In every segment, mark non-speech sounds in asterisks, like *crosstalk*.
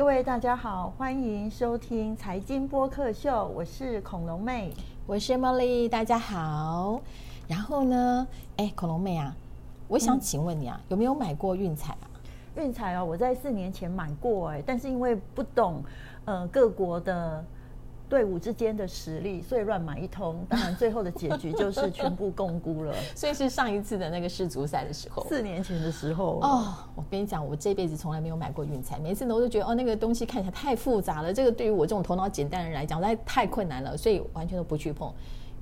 各位大家好，欢迎收听财经播客秀，我是恐龙妹，我是 Molly，大家好。然后呢，哎，恐龙妹啊，我想请问你啊，有没有买过运彩啊？运彩哦，我在四年前买过哎，但是因为不懂呃各国的。队伍之间的实力，所以乱买一通，当然最后的结局就是全部共估了。*laughs* 所以是上一次的那个世足赛的时候，四年前的时候哦。我跟你讲，我这辈子从来没有买过运彩，每次呢我都觉得哦那个东西看起来太复杂了，这个对于我这种头脑简单的人来讲，那太困难了，所以完全都不去碰。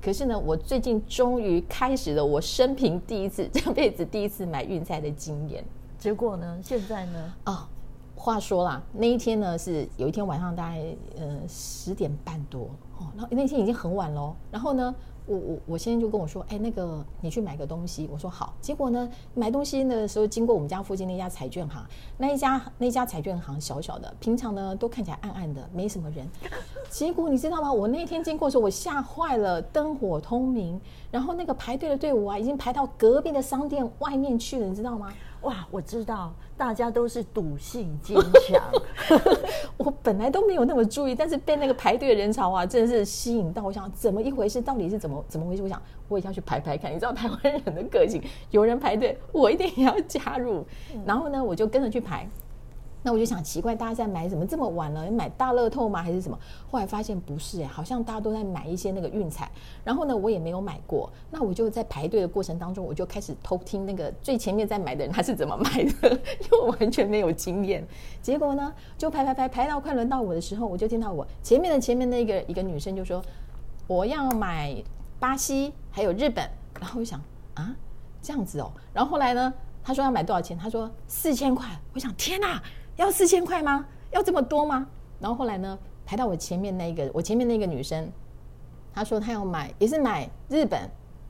可是呢，*laughs* 我最近终于开始了我生平第一次，这辈子第一次买运彩的经验。结果呢？现在呢？啊。话说啦，那一天呢是有一天晚上大概呃十点半多哦，然后那天已经很晚喽。然后呢，我我我先生就跟我说，哎，那个你去买个东西。我说好。结果呢，买东西的时候经过我们家附近那家彩券行，那一家那家彩券行小小的，平常呢都看起来暗暗的，没什么人。*laughs* 结果你知道吗？我那天经过的时候，我吓坏了，灯火通明，然后那个排队的队伍啊，已经排到隔壁的商店外面去了，你知道吗？哇，我知道大家都是赌性坚强。*laughs* 我本来都没有那么注意，但是被那个排队的人潮啊，真的是吸引到。我想怎么一回事？到底是怎么怎么回事？我想我也要去排排看。你知道台湾人的个性，有人排队，我一定也要加入。然后呢，我就跟着去排。那我就想奇怪，大家在买什么这么晚了？买大乐透吗？还是什么？后来发现不是哎，好像大家都在买一些那个运彩。然后呢，我也没有买过。那我就在排队的过程当中，我就开始偷听那个最前面在买的人他是怎么买的，*laughs* 因为我完全没有经验。结果呢，就排排排排到快轮到我的时候，我就听到我前面的前面那个一个女生就说：“我要买巴西还有日本。”然后我想啊，这样子哦。然后后来呢，他说要买多少钱？他说四千块。我想天哪！要四千块吗？要这么多吗？然后后来呢？排到我前面那个，我前面那个女生，她说她要买，也是买日本，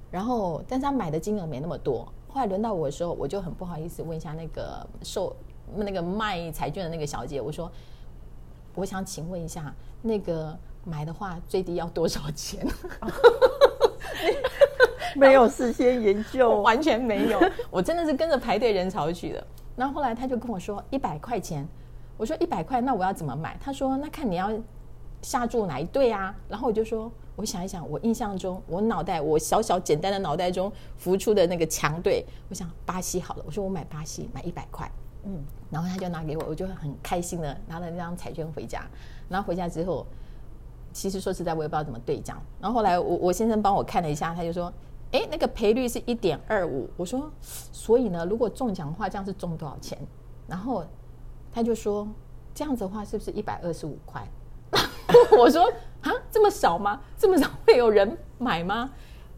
然后但是她买的金额没那么多。后来轮到我的时候，我就很不好意思问一下那个售那个卖彩券的那个小姐，我说我想请问一下，那个买的话最低要多少钱？*laughs* 没有事先研究，完全没有，我真的是跟着排队人潮去的。然后后来他就跟我说一百块钱，我说一百块，那我要怎么买？他说那看你要下注哪一队啊？然后我就说我想一想，我印象中我脑袋我小小简单的脑袋中浮出的那个强队，我想巴西好了，我说我买巴西，买一百块，嗯，然后他就拿给我，我就很开心的拿了那张彩券回家。然后回家之后，其实说实在我也不知道怎么兑奖。然后后来我我先生帮我看了一下，他就说。哎，那个赔率是一点二五。我说，所以呢，如果中奖的话，这样是中多少钱？然后他就说，这样子的话是不是一百二十五块？*laughs* 我说啊，这么少吗？这么少会有人买吗？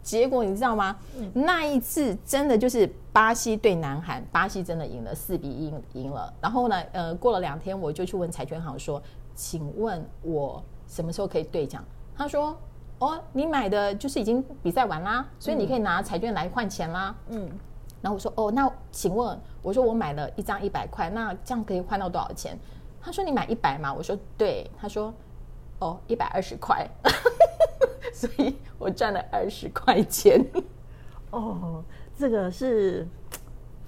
结果你知道吗？那一次真的就是巴西对南韩，巴西真的赢了四比一赢了。然后呢，呃，过了两天我就去问彩券行说，请问我什么时候可以兑奖？他说。哦，你买的就是已经比赛完啦，所以你可以拿彩券来换钱啦。嗯，然后我说哦，那请问，我说我买了一张一百块，那这样可以换到多少钱？他说你买一百嘛，我说对，他说哦，一百二十块，*laughs* 所以我赚了二十块钱。哦，这个是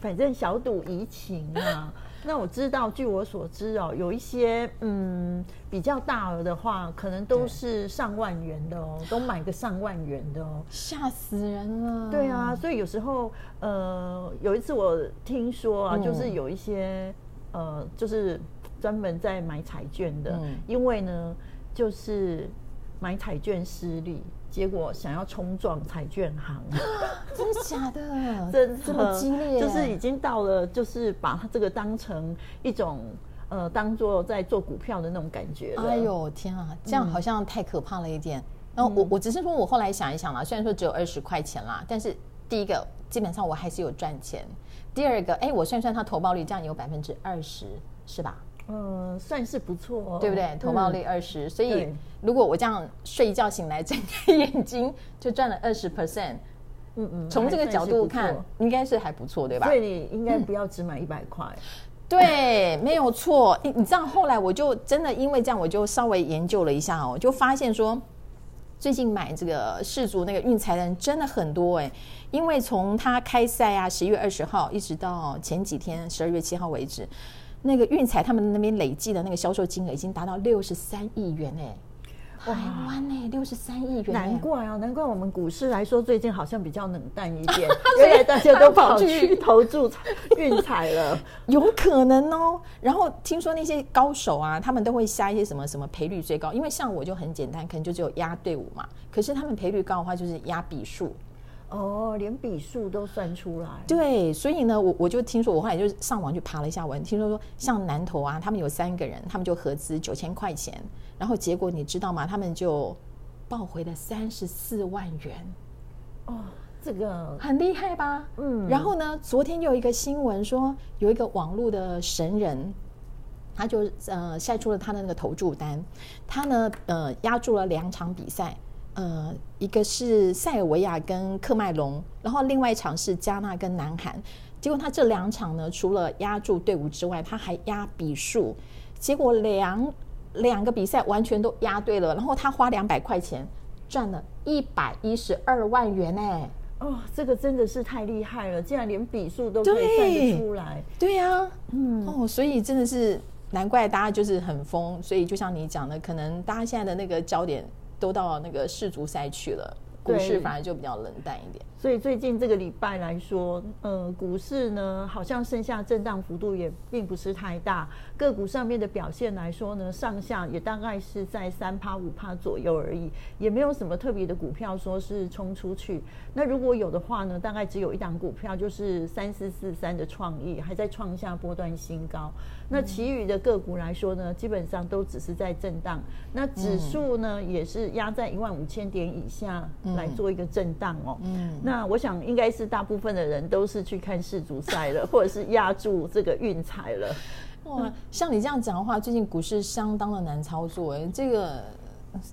反正小赌怡情啊。那我知道，据我所知哦，有一些嗯比较大额的话，可能都是上万元的哦，都买个上万元的哦，吓死人了。对啊，所以有时候呃，有一次我听说啊，就是有一些呃，就是专门在买彩券的，因为呢，就是买彩券失利。结果想要冲撞彩券行，*laughs* 真的假的？*laughs* 真这么激烈，就是已经到了，就是把它这个当成一种呃，当做在做股票的那种感觉。哎呦天啊，这样好像太可怕了一点。然后我我只是说我后来想一想啦，虽然说只有二十块钱啦，但是第一个基本上我还是有赚钱。第二个，哎，我算算它投报率，这样有百分之二十，是吧？嗯，算是不错，对不对？投报率二十，所以如果我这样睡一觉醒来，睁开眼睛就赚了二十 percent，嗯嗯，从这个角度看，应该是还不错，对吧？所以你应该不要只买一百块，对，没有错。你你知道后来我就真的因为这样，我就稍微研究了一下哦，就发现说，最近买这个世足那个运财的人真的很多哎，因为从他开赛啊，十一月二十号一直到前几天十二月七号为止。那个运彩他们那边累计的那个销售金额已经达到六十三亿元哎。台湾呢，六十三亿元，难怪啊，难怪我们股市来说最近好像比较冷淡一点，*laughs* 原来大家都跑去投注运彩了，*laughs* 有可能哦。然后听说那些高手啊，他们都会下一些什么什么赔率最高，因为像我就很简单，可能就只有压队伍嘛。可是他们赔率高的话，就是压笔数。哦，连笔数都算出来。对，所以呢，我我就听说，我后来就上网去爬了一下文，听说说像南投啊，他们有三个人，他们就合资九千块钱，然后结果你知道吗？他们就报回了三十四万元。哦，这个很厉害吧？嗯。然后呢，昨天有一个新闻说，有一个网络的神人，他就呃晒出了他的那个投注单，他呢呃压住了两场比赛。呃，一个是塞尔维亚跟克麦隆，然后另外一场是加纳跟南韩。结果他这两场呢，除了压住队伍之外，他还压比数。结果两两个比赛完全都压对了，然后他花两百块钱赚了一百一十二万元哎！哦，这个真的是太厉害了，竟然连比数都可以算得出来。对呀，嗯，哦，所以真的是难怪大家就是很疯。所以就像你讲的，可能大家现在的那个焦点。都到那个世足赛去了，股市反而就比较冷淡一点。所以最近这个礼拜来说，呃，股市呢好像剩下震荡幅度也并不是太大。个股上面的表现来说呢，上下也大概是在三趴五趴左右而已，也没有什么特别的股票说是冲出去。那如果有的话呢，大概只有一档股票，就是三四四三的创意还在创下波段新高。那其余的个股来说呢，基本上都只是在震荡。那指数呢，也是压在一万五千点以下来做一个震荡哦。嗯，那。那我想应该是大部分的人都是去看世足赛了，或者是压住这个运彩了。哇，像你这样讲的话，最近股市相当的难操作哎，这个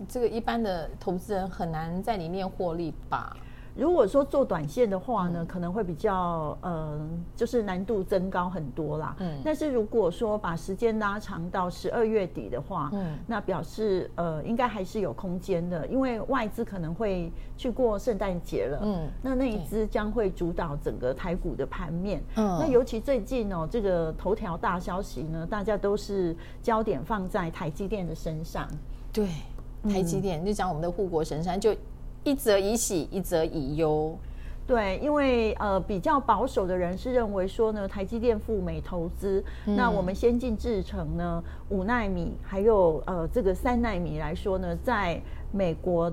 这个一般的投资人很难在里面获利吧？如果说做短线的话呢，可能会比较呃，就是难度增高很多啦。嗯，但是如果说把时间拉长到十二月底的话，嗯，那表示呃，应该还是有空间的，因为外资可能会去过圣诞节了。嗯，那那一支将会主导整个台股的盘面。嗯，那尤其最近哦，这个头条大消息呢，大家都是焦点放在台积电的身上。对，台积电就讲我们的护国神山就。一则以喜，一则以忧。对，因为呃，比较保守的人是认为说呢，台积电赴美投资，那我们先进制程呢，五纳米还有呃这个三纳米来说呢，在美国。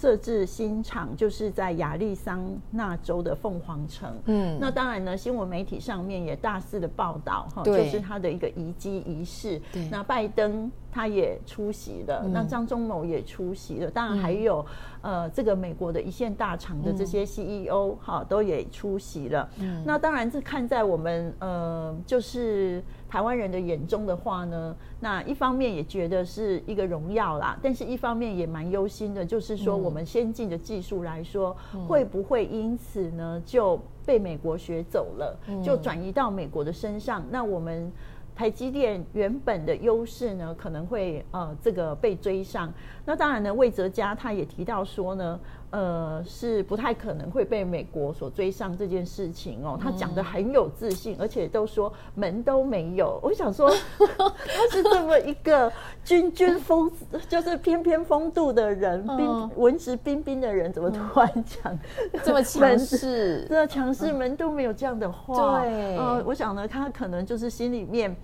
设置新厂就是在亚利桑那州的凤凰城。嗯，那当然呢，新闻媒体上面也大肆的报道哈，就是他的一个移机仪式。对，那拜登他也出席了，那张忠谋也出席了，当然还有呃这个美国的一线大厂的这些 CEO 哈都也出席了。嗯，那当然是看在我们呃就是。台湾人的眼中的话呢，那一方面也觉得是一个荣耀啦，但是一方面也蛮忧心的，就是说我们先进的技术来说，会不会因此呢就被美国学走了，就转移到美国的身上？那我们台积电原本的优势呢，可能会呃这个被追上。那当然呢，魏哲嘉他也提到说呢。呃，是不太可能会被美国所追上这件事情哦。他讲的很有自信，而且都说门都没有。我想说，*laughs* 他是这么一个君君风，就是翩翩风度的人，冰文质彬彬的人，怎么突然讲这么强势？这强势门都没有这样的话。对，呃，我想呢，他可能就是心里面，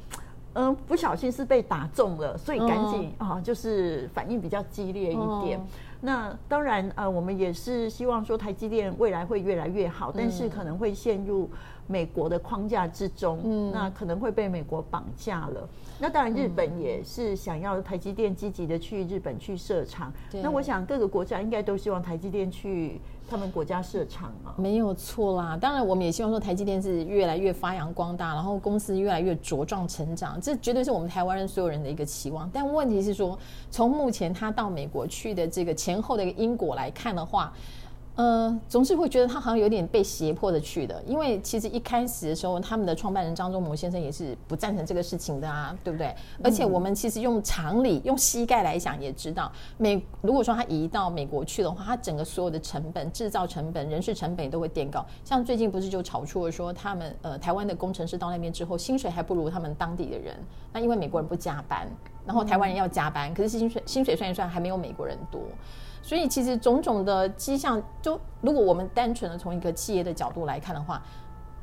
嗯，不小心是被打中了，所以赶紧啊，就是反应比较激烈一点。那当然，呃，我们也是希望说台积电未来会越来越好，但是可能会陷入美国的框架之中，那可能会被美国绑架了。那当然，日本也是想要台积电积极的去日本去设厂。那我想各个国家应该都希望台积电去。他们国家设厂啊，没有错啦。当然，我们也希望说台积电是越来越发扬光大，然后公司越来越茁壮成长，这绝对是我们台湾人所有人的一个期望。但问题是说，从目前他到美国去的这个前后的一个因果来看的话，呃，总是会觉得他好像有点被胁迫的去的，因为其实一开始的时候，他们的创办人张忠谋先生也是不赞成这个事情的啊，对不对？而且我们其实用常理、用膝盖来想，也知道美如果说他移到美国去的话，他整个所有的成本、制造成本、人事成本都会垫高。像最近不是就炒出了说，他们呃台湾的工程师到那边之后，薪水还不如他们当地的人。那因为美国人不加班，然后台湾人要加班，可是薪水薪水算一算，还没有美国人多。所以其实种种的迹象，就如果我们单纯的从一个企业的角度来看的话，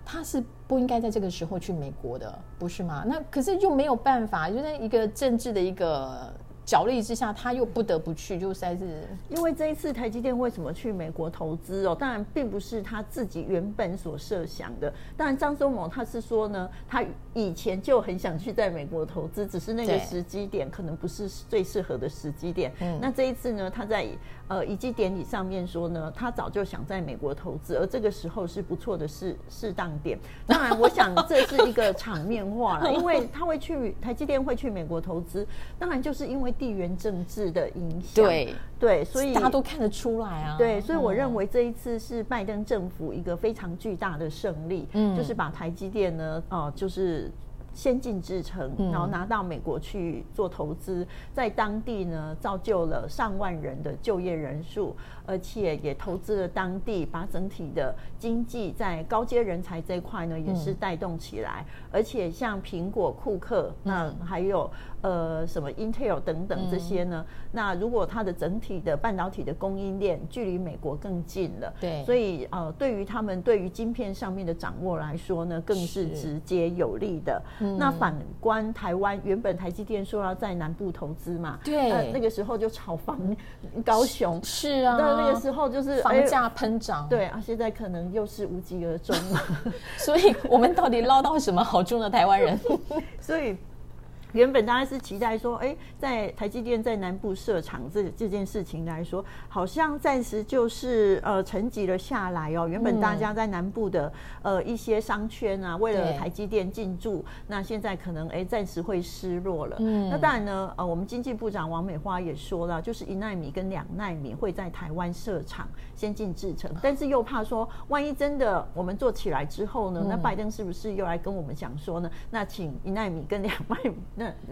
他是不应该在这个时候去美国的，不是吗？那可是又没有办法，就在一个政治的一个。角力之下，他又不得不去，就在是。因为这一次台积电为什么去美国投资哦？当然并不是他自己原本所设想的。当然张忠谋他是说呢，他以前就很想去在美国投资，只是那个时机点可能不是最适合的时机点。嗯。那这一次呢，他在呃以及典礼上面说呢，他早就想在美国投资，而这个时候是不错的适适当点。当然，我想这是一个场面化了，*laughs* 因为他会去台积电会去美国投资，当然就是因为。地缘政治的影响，对对，所以大家都看得出来啊。对，所以我认为这一次是拜登政府一个非常巨大的胜利，嗯，就是把台积电呢，哦，就是先进制程，然后拿到美国去做投资，在当地呢造就了上万人的就业人数。而且也投资了当地，把整体的经济在高阶人才这一块呢，也是带动起来。而且像苹果、库克，那还有呃什么 Intel 等等这些呢？那如果它的整体的半导体的供应链距离美国更近了，对，所以呃，对于他们对于晶片上面的掌握来说呢，更是直接有利的。那反观台湾，原本台积电说要在南部投资嘛，对，那个时候就炒房高雄，是啊。那个时候就是房价喷涨，对啊，现在可能又是无疾而终了。*laughs* 所以我们到底捞到什么好处呢？台湾人，*laughs* 所以。原本大家是期待说，哎，在台积电在南部设厂这这件事情来说，好像暂时就是呃沉寂了下来哦。原本大家在南部的呃一些商圈啊，为了台积电进驻，那现在可能哎暂时会失落了。嗯，那当然呢，呃，我们经济部长王美花也说了，就是一纳米跟两纳米会在台湾设厂先进制程，但是又怕说，万一真的我们做起来之后呢，那拜登是不是又来跟我们讲说呢？那请一纳米跟两纳米。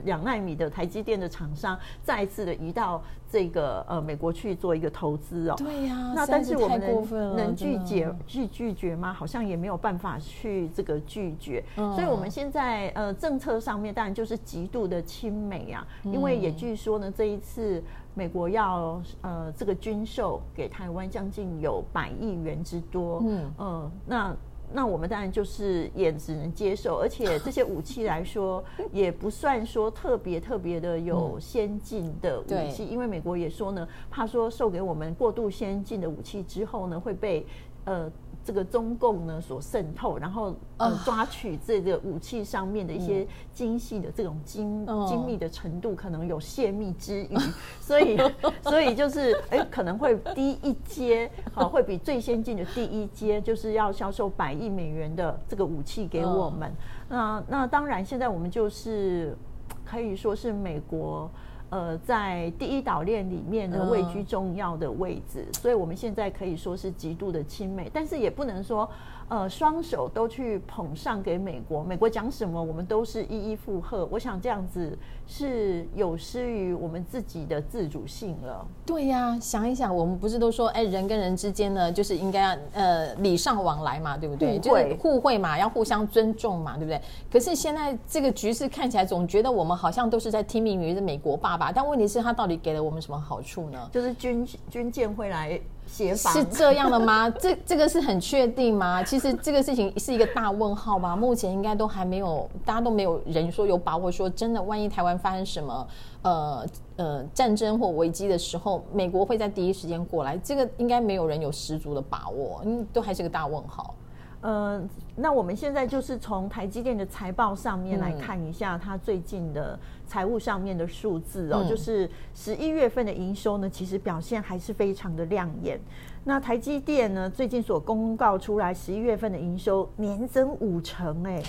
两纳米的台积电的厂商再一次的移到这个呃美国去做一个投资哦。对呀，那但是我们能能拒绝拒拒绝吗？好像也没有办法去这个拒绝。所以我们现在呃政策上面当然就是极度的亲美啊，因为也据说呢这一次美国要呃这个军售给台湾将近有百亿元之多。嗯嗯，那。那我们当然就是也只能接受，而且这些武器来说，也不算说特别特别的有先进的武器，因为美国也说呢，怕说授给我们过度先进的武器之后呢，会被呃。这个中共呢所渗透，然后呃抓取这个武器上面的一些精细的这种精精密的程度，可能有泄密之余，*laughs* 所以所以就是哎可能会低一阶，好会比最先进的第一阶就是要销售百亿美元的这个武器给我们。那那当然现在我们就是可以说是美国。呃，在第一岛链里面呢，位居重要的位置，所以我们现在可以说是极度的亲美，但是也不能说。呃，双手都去捧上给美国，美国讲什么，我们都是一一附和。我想这样子是有失于我们自己的自主性了。对呀，想一想，我们不是都说，哎，人跟人之间呢，就是应该呃礼尚往来嘛，对不对？就是互惠嘛，要互相尊重嘛，对不对？可是现在这个局势看起来，总觉得我们好像都是在听命于美国爸爸，但问题是，他到底给了我们什么好处呢？就是军军舰会来。是这样的吗？*laughs* 这这个是很确定吗？其实这个事情是一个大问号吧。目前应该都还没有，大家都没有人说有把握说真的，万一台湾发生什么呃呃战争或危机的时候，美国会在第一时间过来。这个应该没有人有十足的把握，嗯，都还是个大问号。呃，那我们现在就是从台积电的财报上面来看一下它最近的财务上面的数字哦，就是十一月份的营收呢，其实表现还是非常的亮眼。那台积电呢，最近所公告出来十一月份的营收年增五成，哎，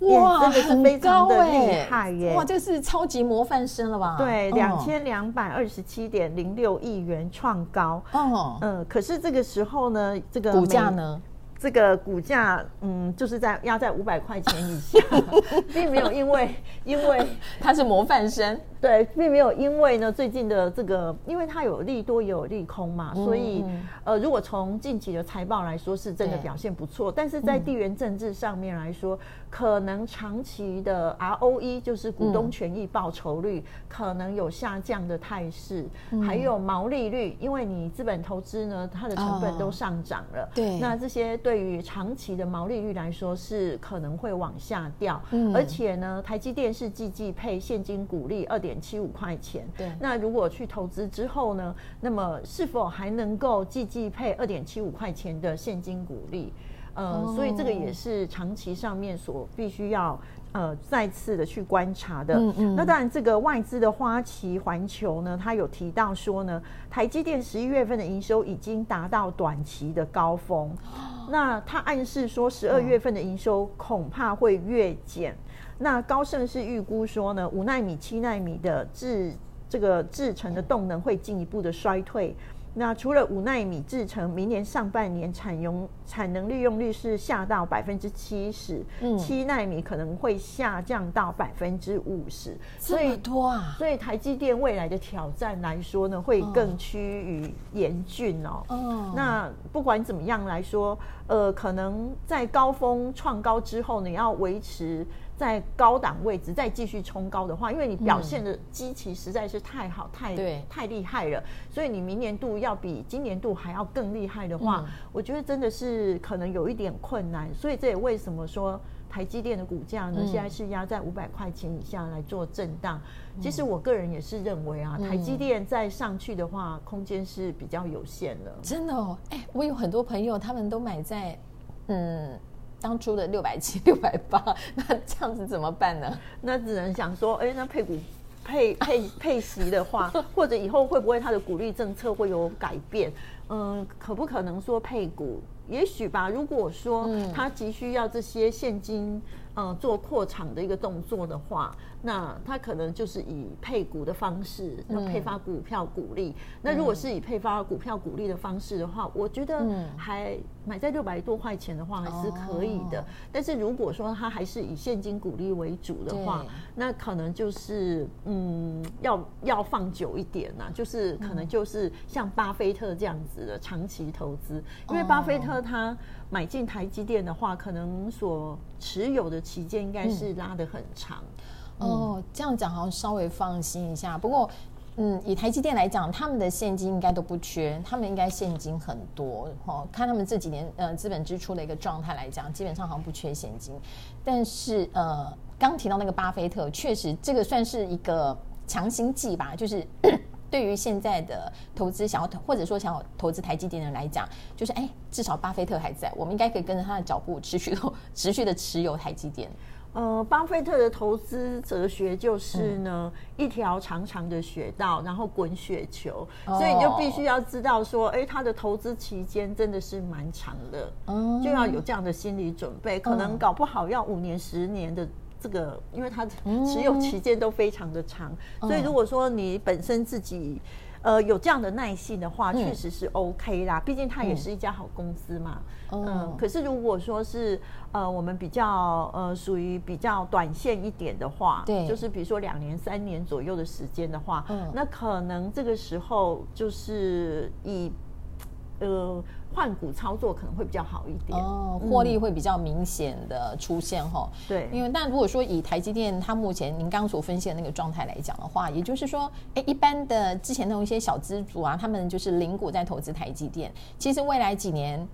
哇，真的是非常的厉害耶！哇，这是超级模范生了吧？对，两千两百二十七点零六亿元创高。哦，嗯，可是这个时候呢，这个股价呢？这个股价，嗯，就是在压在五百块钱以下，*laughs* 并没有因为因为 *laughs* 它是模范生。对，并没有因为呢，最近的这个，因为它有利多也有利空嘛，所以呃，如果从近期的财报来说，是真的表现不错。但是在地缘政治上面来说，可能长期的 ROE 就是股东权益报酬率可能有下降的态势，还有毛利率，因为你资本投资呢，它的成本都上涨了，对，那这些对于长期的毛利率来说是可能会往下掉。嗯，而且呢，台积电是季季配现金股利二点。点七五块钱，对。那如果去投资之后呢？那么是否还能够季季配二点七五块钱的现金股利？呃，所以这个也是长期上面所必须要呃再次的去观察的。嗯嗯。那当然，这个外资的花旗环球呢，他有提到说呢，台积电十一月份的营收已经达到短期的高峰。*gasps* 那他暗示说，十二月份的营收恐怕会越减。那高盛是预估说呢，五纳米、七纳米的制这个制程的动能会进一步的衰退。那除了五纳米制程，明年上半年产用产能利用率是下到百分之七十，七纳米可能会下降到百分之五十。这么多啊！所以台积电未来的挑战来说呢，会更趋于严峻哦。哦。那不管怎么样来说，呃，可能在高峰创高之后呢，要维持。在高档位置再继续冲高的话，因为你表现的机器实在是太好、太太厉害了，所以你明年度要比今年度还要更厉害的话，我觉得真的是可能有一点困难。所以这也为什么说台积电的股价呢，现在是压在五百块钱以下来做震荡。其实我个人也是认为啊，台积电再上去的话，空间是比较有限的。真的哦，哎，我有很多朋友，他们都买在嗯。当初的六百七、*laughs* 六百八，那这样子怎么办呢？那只能想说，哎，那配股配配配息的话，*laughs* 或者以后会不会它的股利政策会有改变？嗯，可不可能说配股？也许吧。如果说它急需要这些现金。呃，做扩厂的一个动作的话，那他可能就是以配股的方式，那配发股票股利。那如果是以配发股票股利的方式的话，我觉得还买在六百多块钱的话还是可以的。但是如果说他还是以现金股利为主的话，那可能就是嗯，要要放久一点呐，就是可能就是像巴菲特这样子的长期投资，因为巴菲特他。买进台积电的话，可能所持有的期间应该是拉得很长。哦，这样讲好像稍微放心一下。不过，嗯，以台积电来讲，他们的现金应该都不缺，他们应该现金很多。哦，看他们这几年呃资本支出的一个状态来讲，基本上好像不缺现金。但是呃，刚提到那个巴菲特，确实这个算是一个强心剂吧，就是。对于现在的投资想要投或者说想要投资台积电的人来讲，就是哎，至少巴菲特还在，我们应该可以跟着他的脚步，持续的持续的持有台积电。呃，巴菲特的投资哲学就是呢，一条长长的雪道，然后滚雪球，所以你就必须要知道说，哎，他的投资期间真的是蛮长的，就要有这样的心理准备，可能搞不好要五年、十年的。这个，因为它持有期间都非常的长，所以如果说你本身自己呃有这样的耐性的话，确实是 OK 啦。毕竟它也是一家好公司嘛。嗯。可是如果说是呃我们比较呃属于比较短线一点的话，对，就是比如说两年、三年左右的时间的话，嗯，那可能这个时候就是以呃。换股操作可能会比较好一点哦，获利会比较明显的出现哈。对，因为但如果说以台积电它目前您刚刚所分析的那个状态来讲的话，也就是说，哎，一般的之前那种一些小资族啊，他们就是零股在投资台积电，其实未来几年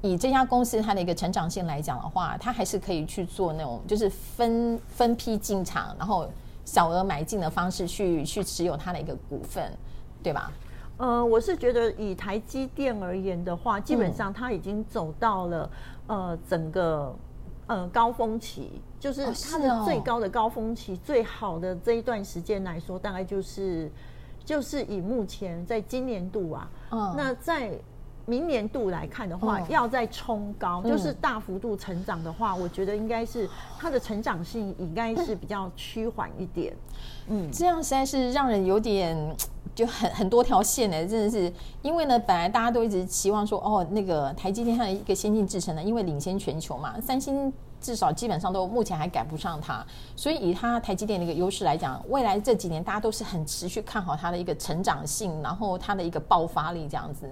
以这家公司它的一个成长性来讲的话，它还是可以去做那种就是分分批进场，然后小额买进的方式去去持有它的一个股份，对吧？呃，我是觉得以台积电而言的话，基本上它已经走到了呃整个呃高峰期，就是它的最高的高峰期，最好的这一段时间来说，大概就是就是以目前在今年度啊，那在。明年度来看的话，要再冲高，就是大幅度成长的话，我觉得应该是它的成长性应该是比较趋缓一点。嗯，这样实在是让人有点 *tsk* 就很很多条线呢，真的是因为呢，本来大家都一直期望说，哦，那个台积电它的一个先进制程呢，因为领先全球嘛，三星。至少基本上都目前还赶不上它，所以以它台积电的一个优势来讲，未来这几年大家都是很持续看好它的一个成长性，然后它的一个爆发力这样子。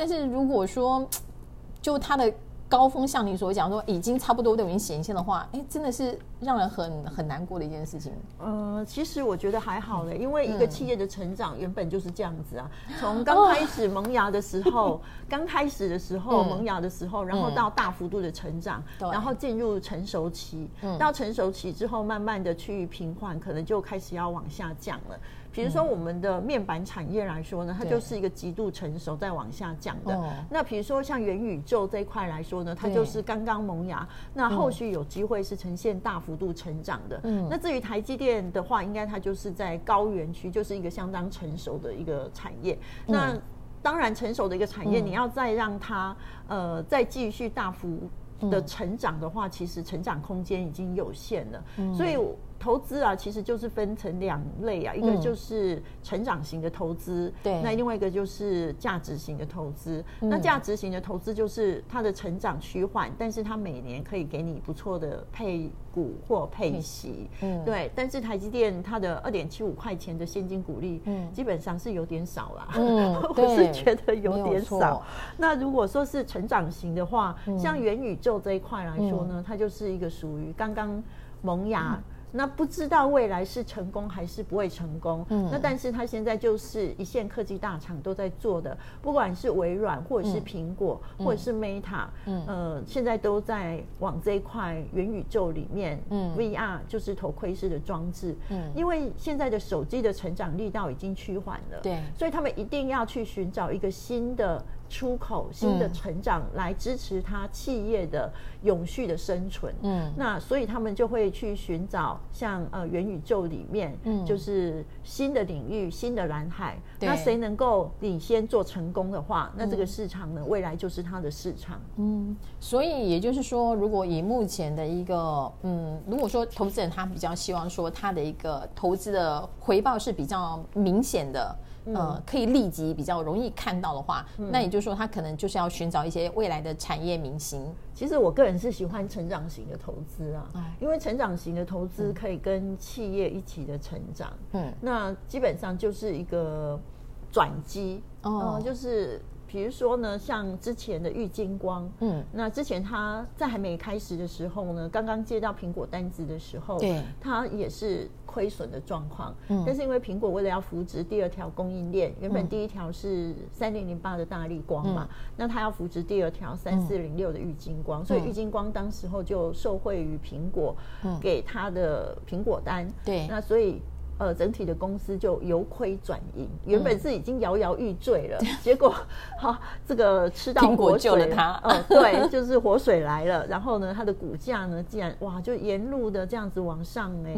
但是如果说 *tsk* 就它的高峰，像你所讲说已经差不多都已经显现的话，哎，真的是。让人很很难过的一件事情。呃，其实我觉得还好嘞，因为一个企业的成长原本就是这样子啊。从刚开始萌芽的时候，刚开始的时候萌芽的时候，然后到大幅度的成长，然后进入成熟期，到成熟期之后，慢慢的趋于平缓，可能就开始要往下降了。比如说我们的面板产业来说呢，它就是一个极度成熟在往下降的。那比如说像元宇宙这一块来说呢，它就是刚刚萌芽，那后续有机会是呈现大幅。度成长的，嗯，那至于台积电的话，应该它就是在高原区，就是一个相当成熟的一个产业。那当然，成熟的一个产业，你要再让它呃再继续大幅的成长的话，其实成长空间已经有限了，所以。投资啊，其实就是分成两类啊，一个就是成长型的投资，对，那另外一个就是价值型的投资。那价值型的投资就是它的成长趋缓，但是它每年可以给你不错的配股或配息，嗯，对。但是台积电它的二点七五块钱的现金股利，嗯，基本上是有点少啦，嗯，*laughs* 我是觉得有点少。那如果说是成长型的话，像元宇宙这一块来说呢，它就是一个属于刚刚萌芽。那不知道未来是成功还是不会成功。嗯，那但是它现在就是一线科技大厂都在做的，不管是微软或者是苹果或者是 Meta，嗯，呃，现在都在往这一块元宇宙里面，嗯，VR 就是头盔式的装置，嗯，因为现在的手机的成长力道已经趋缓了，对，所以他们一定要去寻找一个新的。出口新的成长来支持它企业的永续的生存，嗯，那所以他们就会去寻找像呃元宇宙里面，嗯，就是新的领域、新的蓝海。那谁能够领先做成功的话，那这个市场呢，未来就是它的市场。嗯，所以也就是说，如果以目前的一个，嗯，如果说投资人他比较希望说他的一个投资的回报是比较明显的。呃，可以立即比较容易看到的话，那也就是说，他可能就是要寻找一些未来的产业明星。其实我个人是喜欢成长型的投资啊，因为成长型的投资可以跟企业一起的成长。嗯，那基本上就是一个转机哦，就是。比如说呢，像之前的玉金光，嗯，那之前他在还没开始的时候呢，刚刚接到苹果单子的时候，对，他也是亏损的状况，嗯，但是因为苹果为了要扶植第二条供应链，原本第一条是三零零八的大力光嘛，那他要扶植第二条三四零六的玉金光，所以玉金光当时候就受惠于苹果给他的苹果单，对，那所以。呃，整体的公司就由亏转盈，原本是已经摇摇欲坠了，*laughs* 结果好这个吃到活水，救了他。嗯，对，*laughs* 就是活水来了。然后呢，它的股价呢，竟然哇，就沿路的这样子往上哎，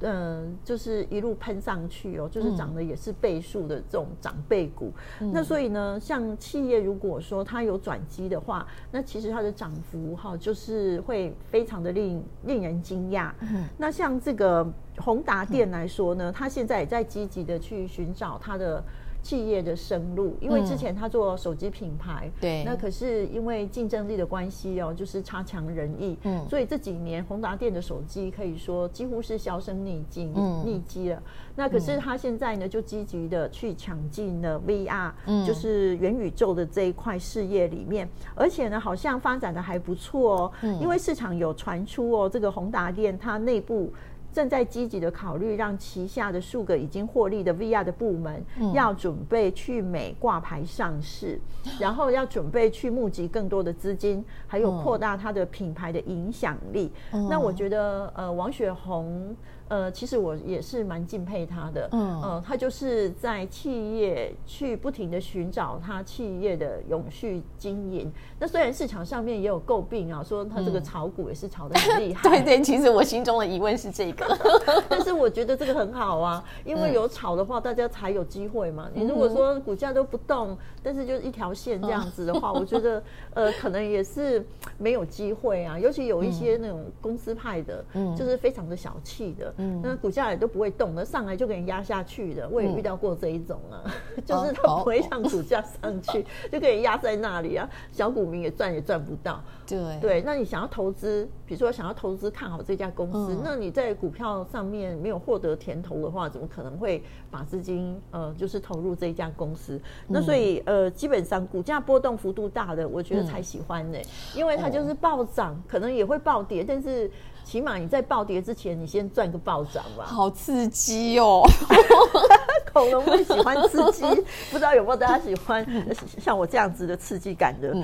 嗯，就是一路喷上去哦，就是涨的也是倍数的这种长辈股。那所以呢，像企业如果说它有转机的话，那其实它的涨幅哈，就是会非常的令令人惊讶。那像这个。宏达电来说呢，他现在也在积极的去寻找他的企业的生路，因为之前他做手机品牌，对，那可是因为竞争力的关系哦，就是差强人意，嗯，所以这几年宏达电的手机可以说几乎是销声匿迹，匿迹了。那可是他现在呢，就积极的去抢进了 VR，嗯，就是元宇宙的这一块事业里面，而且呢，好像发展的还不错哦，嗯，因为市场有传出哦，这个宏达电它内部。正在积极的考虑，让旗下的数个已经获利的 VR 的部门，要准备去美挂牌上市，*laughs* 然后要准备去募集更多的资金，还有扩大它的品牌的影响力。那我觉得，呃，王雪红。呃，其实我也是蛮敬佩他的。嗯，呃，他就是在企业去不停的寻找他企业的永续经营。那虽然市场上面也有诟病啊，说他这个炒股也是炒的很厉害。*laughs* 对对，其实我心中的疑问是这个，*laughs* 但是我觉得这个很好啊，因为有炒的话，大家才有机会嘛。你如果说股价都不动，但是就一条线这样子的话，我觉得呃，可能也是没有机会啊。尤其有一些那种公司派的，嗯，就是非常的小气的。嗯，那股价也都不会动，那上来就给人压下去的，我也遇到过这一种啊，*laughs* 就是它不会让股价上去，*laughs* 就给人压在那里啊，小股民也赚也赚不到。对。对，那你想要投资，比如说想要投资看好这家公司，那你在股票上面没有获得甜头的话，怎么可能会把资金呃就是投入这一家公司？那所以呃，基本上股价波动幅度大的，我觉得才喜欢呢，因为它就是暴涨，可能也会暴跌，但是。起码你在暴跌之前，你先赚个暴涨吧。好刺激哦！*laughs* 恐龙会喜欢刺激，*laughs* 不知道有没有大家喜欢 *laughs* 像我这样子的刺激感的？嗯，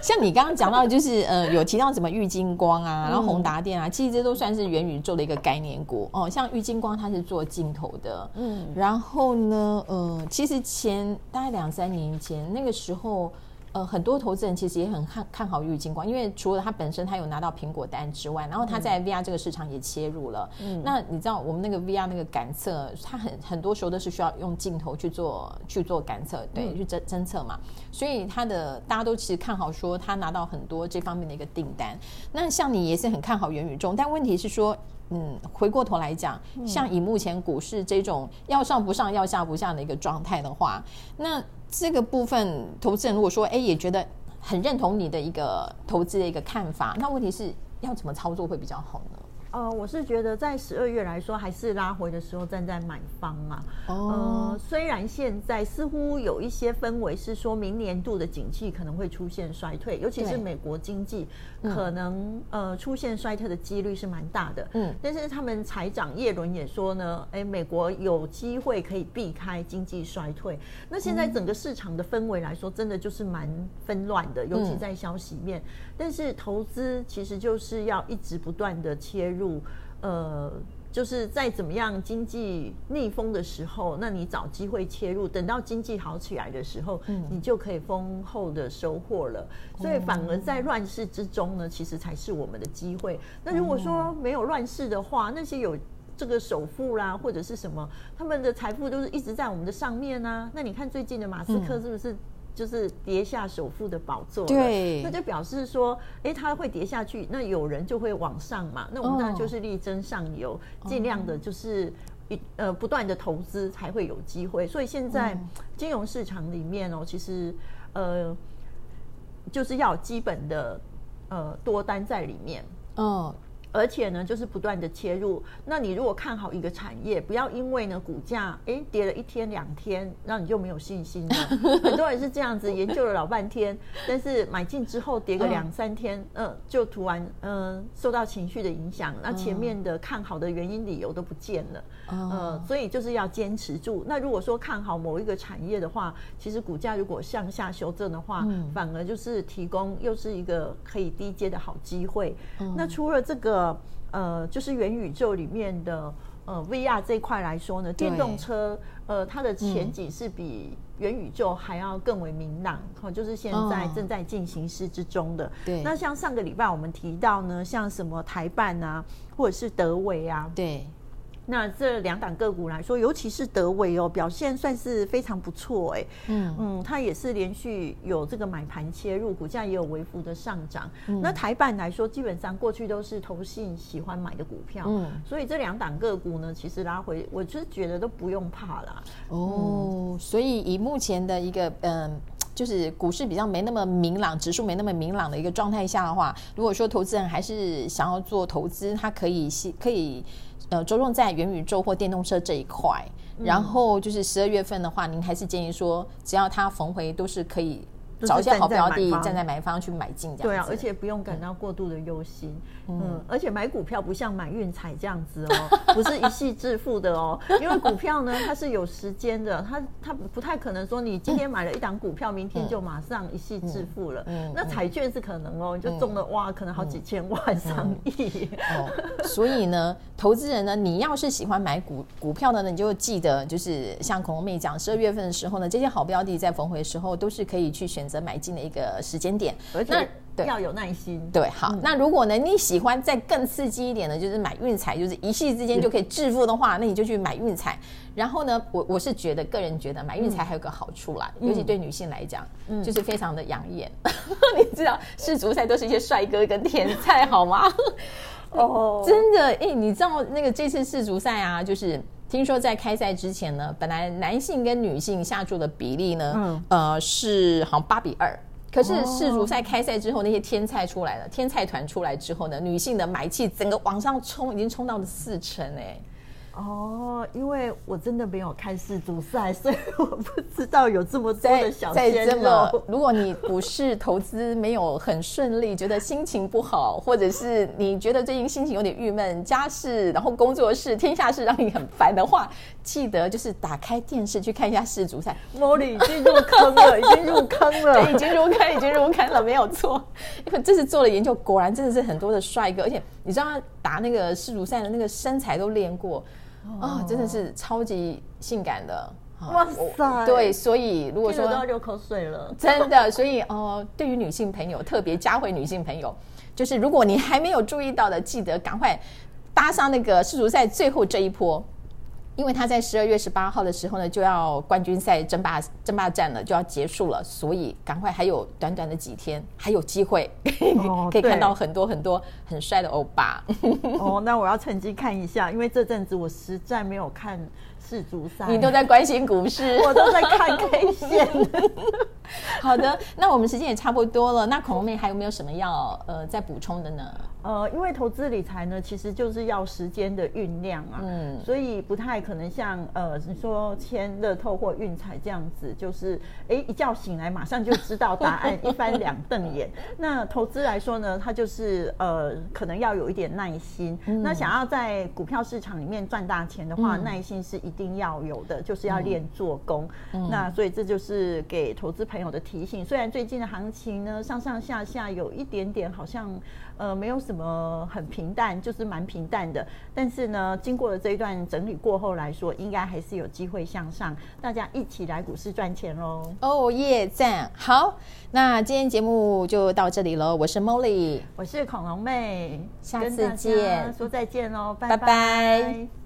像你刚刚讲到，就是呃，有提到什么玉金光啊，然后宏达电啊，其实这都算是元宇宙的一个概念股哦。像玉金光，它是做镜头的，嗯，然后呢，呃，其实前大概两三年前那个时候。呃，很多投资人其实也很看看好玉金光，因为除了它本身它有拿到苹果单之外，然后它在 VR 这个市场也切入了。嗯，那你知道我们那个 VR 那个感测，它很很多时候都是需要用镜头去做去做感测，对，去侦侦测嘛。所以它的大家都其实看好说它拿到很多这方面的一个订单。那像你也是很看好元宇宙，但问题是说，嗯，回过头来讲，像以目前股市这种要上不上要下不下的一个状态的话，那。这个部分，投资人如果说，哎，也觉得很认同你的一个投资的一个看法，那问题是要怎么操作会比较好呢？呃，我是觉得在十二月来说，还是拉回的时候站在买方啊。哦。虽然现在似乎有一些氛围是说明年度的景气可能会出现衰退，尤其是美国经济可能呃出现衰退的几率是蛮大的。嗯。但是他们财长耶伦也说呢，哎，美国有机会可以避开经济衰退。那现在整个市场的氛围来说，真的就是蛮纷乱的，尤其在消息面。但是投资其实就是要一直不断的切入，呃，就是在怎么样经济逆风的时候，那你找机会切入，等到经济好起来的时候，嗯，你就可以丰厚的收获了。所以反而在乱世之中呢，其实才是我们的机会。那如果说没有乱世的话，那些有这个首富啦或者是什么，他们的财富都是一直在我们的上面呢。那你看最近的马斯克是不是？就是跌下首富的宝座，对，那就表示说，哎，他会跌下去，那有人就会往上嘛，那我们当然就是力争上游，尽量的就是一呃不断的投资才会有机会。所以现在金融市场里面哦，其实呃就是要基本的呃多单在里面，嗯。而且呢，就是不断的切入。那你如果看好一个产业，不要因为呢股价哎跌了一天两天，那你就没有信心了。*laughs* 很多人是这样子研究了老半天，但是买进之后跌个两三天，嗯，就突然嗯受到情绪的影响，那前面的看好的原因理由都不见了。嗯，所以就是要坚持住。那如果说看好某一个产业的话，其实股价如果向下修正的话，反而就是提供又是一个可以低阶的好机会。那除了这个。呃，就是元宇宙里面的呃 VR 这一块来说呢，电动车呃它的前景是比元宇宙还要更为明朗，哈，就是现在正在进行式之中的。对，那像上个礼拜我们提到呢，像什么台办啊，或者是德维啊，对。那这两档个股来说，尤其是德维哦，表现算是非常不错哎。嗯嗯，它也是连续有这个买盘切入，股价也有微幅的上涨。那台版来说，基本上过去都是投信喜欢买的股票，嗯，所以这两档个股呢，其实拉回，我就是觉得都不用怕啦。哦，所以以目前的一个嗯，就是股市比较没那么明朗，指数没那么明朗的一个状态下的话，如果说投资人还是想要做投资，他可以可以。呃，着重在元宇宙或电动车这一块，然后就是十二月份的话，您还是建议说，只要它逢回都是可以找一些好标的，站在买方去买进，这样对啊，而且不用感到过度的忧心。嗯，而且买股票不像买运彩这样子哦，不是一夕致富的哦，因为股票呢它是有时间的，它它不太可能说你今天买了一档股票，明天就马上一夕致富了。嗯，那彩券是可能哦，你就中了哇，可能好几千万、上亿。哦，所以呢，投资人呢，你要是喜欢买股股票的呢，你就记得就是像孔龙妹讲，十二月份的时候呢，这些好标的在逢回的时候都是可以去选择买进的一个时间点，而且。要有耐心。对，好。那如果呢，你喜欢再更刺激一点的，就是买运彩，就是一夕之间就可以致富的话，那你就去买运彩。然后呢，我我是觉得，个人觉得买运彩还有个好处啦，尤其对女性来讲，就是非常的养眼。*laughs* 你知道，世足赛都是一些帅哥跟甜菜，好吗？*laughs* 哦，真的，哎，你知道那个这次世足赛啊，就是听说在开赛之前呢，本来男性跟女性下注的比例呢，呃，是好像八比二。可是世足赛开赛之后，那些天菜出来了，天菜团出来之后呢，女性的买气整个往上冲，已经冲到了四成哎。哦，因为我真的没有看世足赛，所以我不知道有这么多的小鲜肉。如果你股市投资没有很顺利，觉得心情不好，或者是你觉得最近心情有点郁闷，家事然后工作事、天下事让你很烦的话，记得就是打开电视去看一下世足赛。Molly 已经入坑了，已经入坑了，*laughs* 已经入坑，已经入坑了，没有错。因为这次做了研究，果然真的是很多的帅哥，而且你知道打那个世足赛的那个身材都练过。啊，真的是超级性感的，哇塞！对，所以如果说都要流口水了，真的，所以哦，对于女性朋友，特别加回女性朋友，*laughs* 就是如果你还没有注意到的，记得赶快搭上那个世足赛最后这一波。因为他在十二月十八号的时候呢，就要冠军赛争霸争霸战了，就要结束了，所以赶快还有短短的几天，还有机会 *laughs* 可以看到很多很多很帅的欧巴。哦，那我要趁机看一下，因为这阵子我实在没有看世足赛。你都在关心股市，*laughs* 我都在看 K 线。*laughs* 好的，那我们时间也差不多了。那孔妹还有没有什么要呃再补充的呢？呃，因为投资理财呢，其实就是要时间的酝酿啊，嗯，所以不太可能像呃你说签乐透或运彩这样子，就是哎一觉醒来马上就知道答案，一翻两瞪眼。那投资来说呢，它就是呃可能要有一点耐心。那想要在股票市场里面赚大钱的话，耐心是一定要有的，就是要练做工。那所以这就是给投资朋友的提醒。虽然最近的行情呢上上下下有一点点好像。呃，没有什么很平淡，就是蛮平淡的。但是呢，经过了这一段整理过后来说，应该还是有机会向上。大家一起来股市赚钱喽！哦耶，赞！好，那今天节目就到这里喽。我是 Molly，我是恐龙妹，下次见，说再见喽，拜拜。